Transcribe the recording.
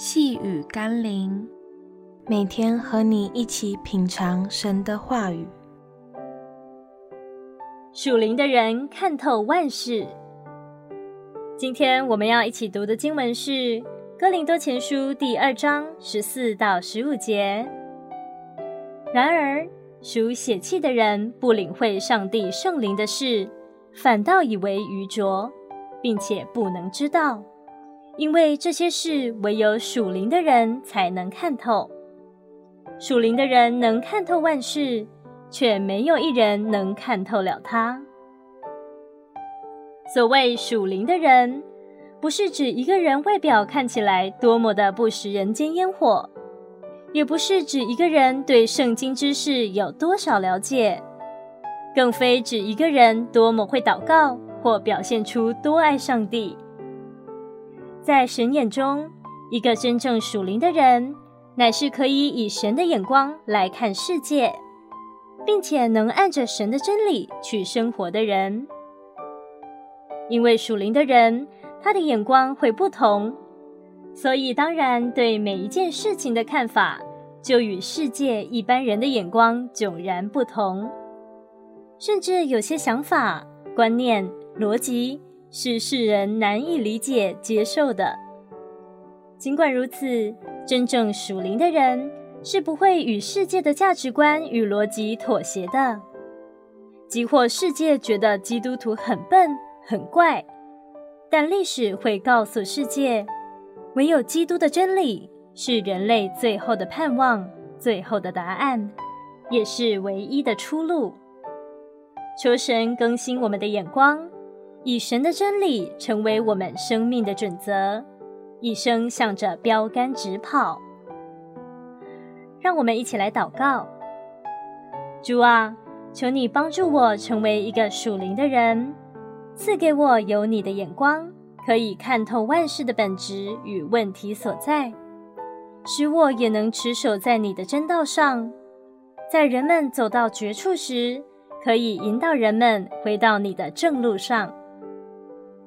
细雨甘霖，每天和你一起品尝神的话语。属灵的人看透万事。今天我们要一起读的经文是《哥林多前书》第二章十四到十五节。然而，属血气的人不领会上帝圣灵的事，反倒以为愚拙，并且不能知道。因为这些事唯有属灵的人才能看透，属灵的人能看透万事，却没有一人能看透了他。所谓属灵的人，不是指一个人外表看起来多么的不食人间烟火，也不是指一个人对圣经知识有多少了解，更非指一个人多么会祷告或表现出多爱上帝。在神眼中，一个真正属灵的人，乃是可以以神的眼光来看世界，并且能按着神的真理去生活的人。因为属灵的人，他的眼光会不同，所以当然对每一件事情的看法，就与世界一般人的眼光迥然不同，甚至有些想法、观念、逻辑。是世人难以理解、接受的。尽管如此，真正属灵的人是不会与世界的价值观与逻辑妥协的。即或世界觉得基督徒很笨、很怪，但历史会告诉世界，唯有基督的真理是人类最后的盼望、最后的答案，也是唯一的出路。求神更新我们的眼光。以神的真理成为我们生命的准则，一生向着标杆直跑。让我们一起来祷告：主啊，求你帮助我成为一个属灵的人，赐给我有你的眼光，可以看透万事的本质与问题所在，使我也能持守在你的真道上，在人们走到绝处时，可以引导人们回到你的正路上。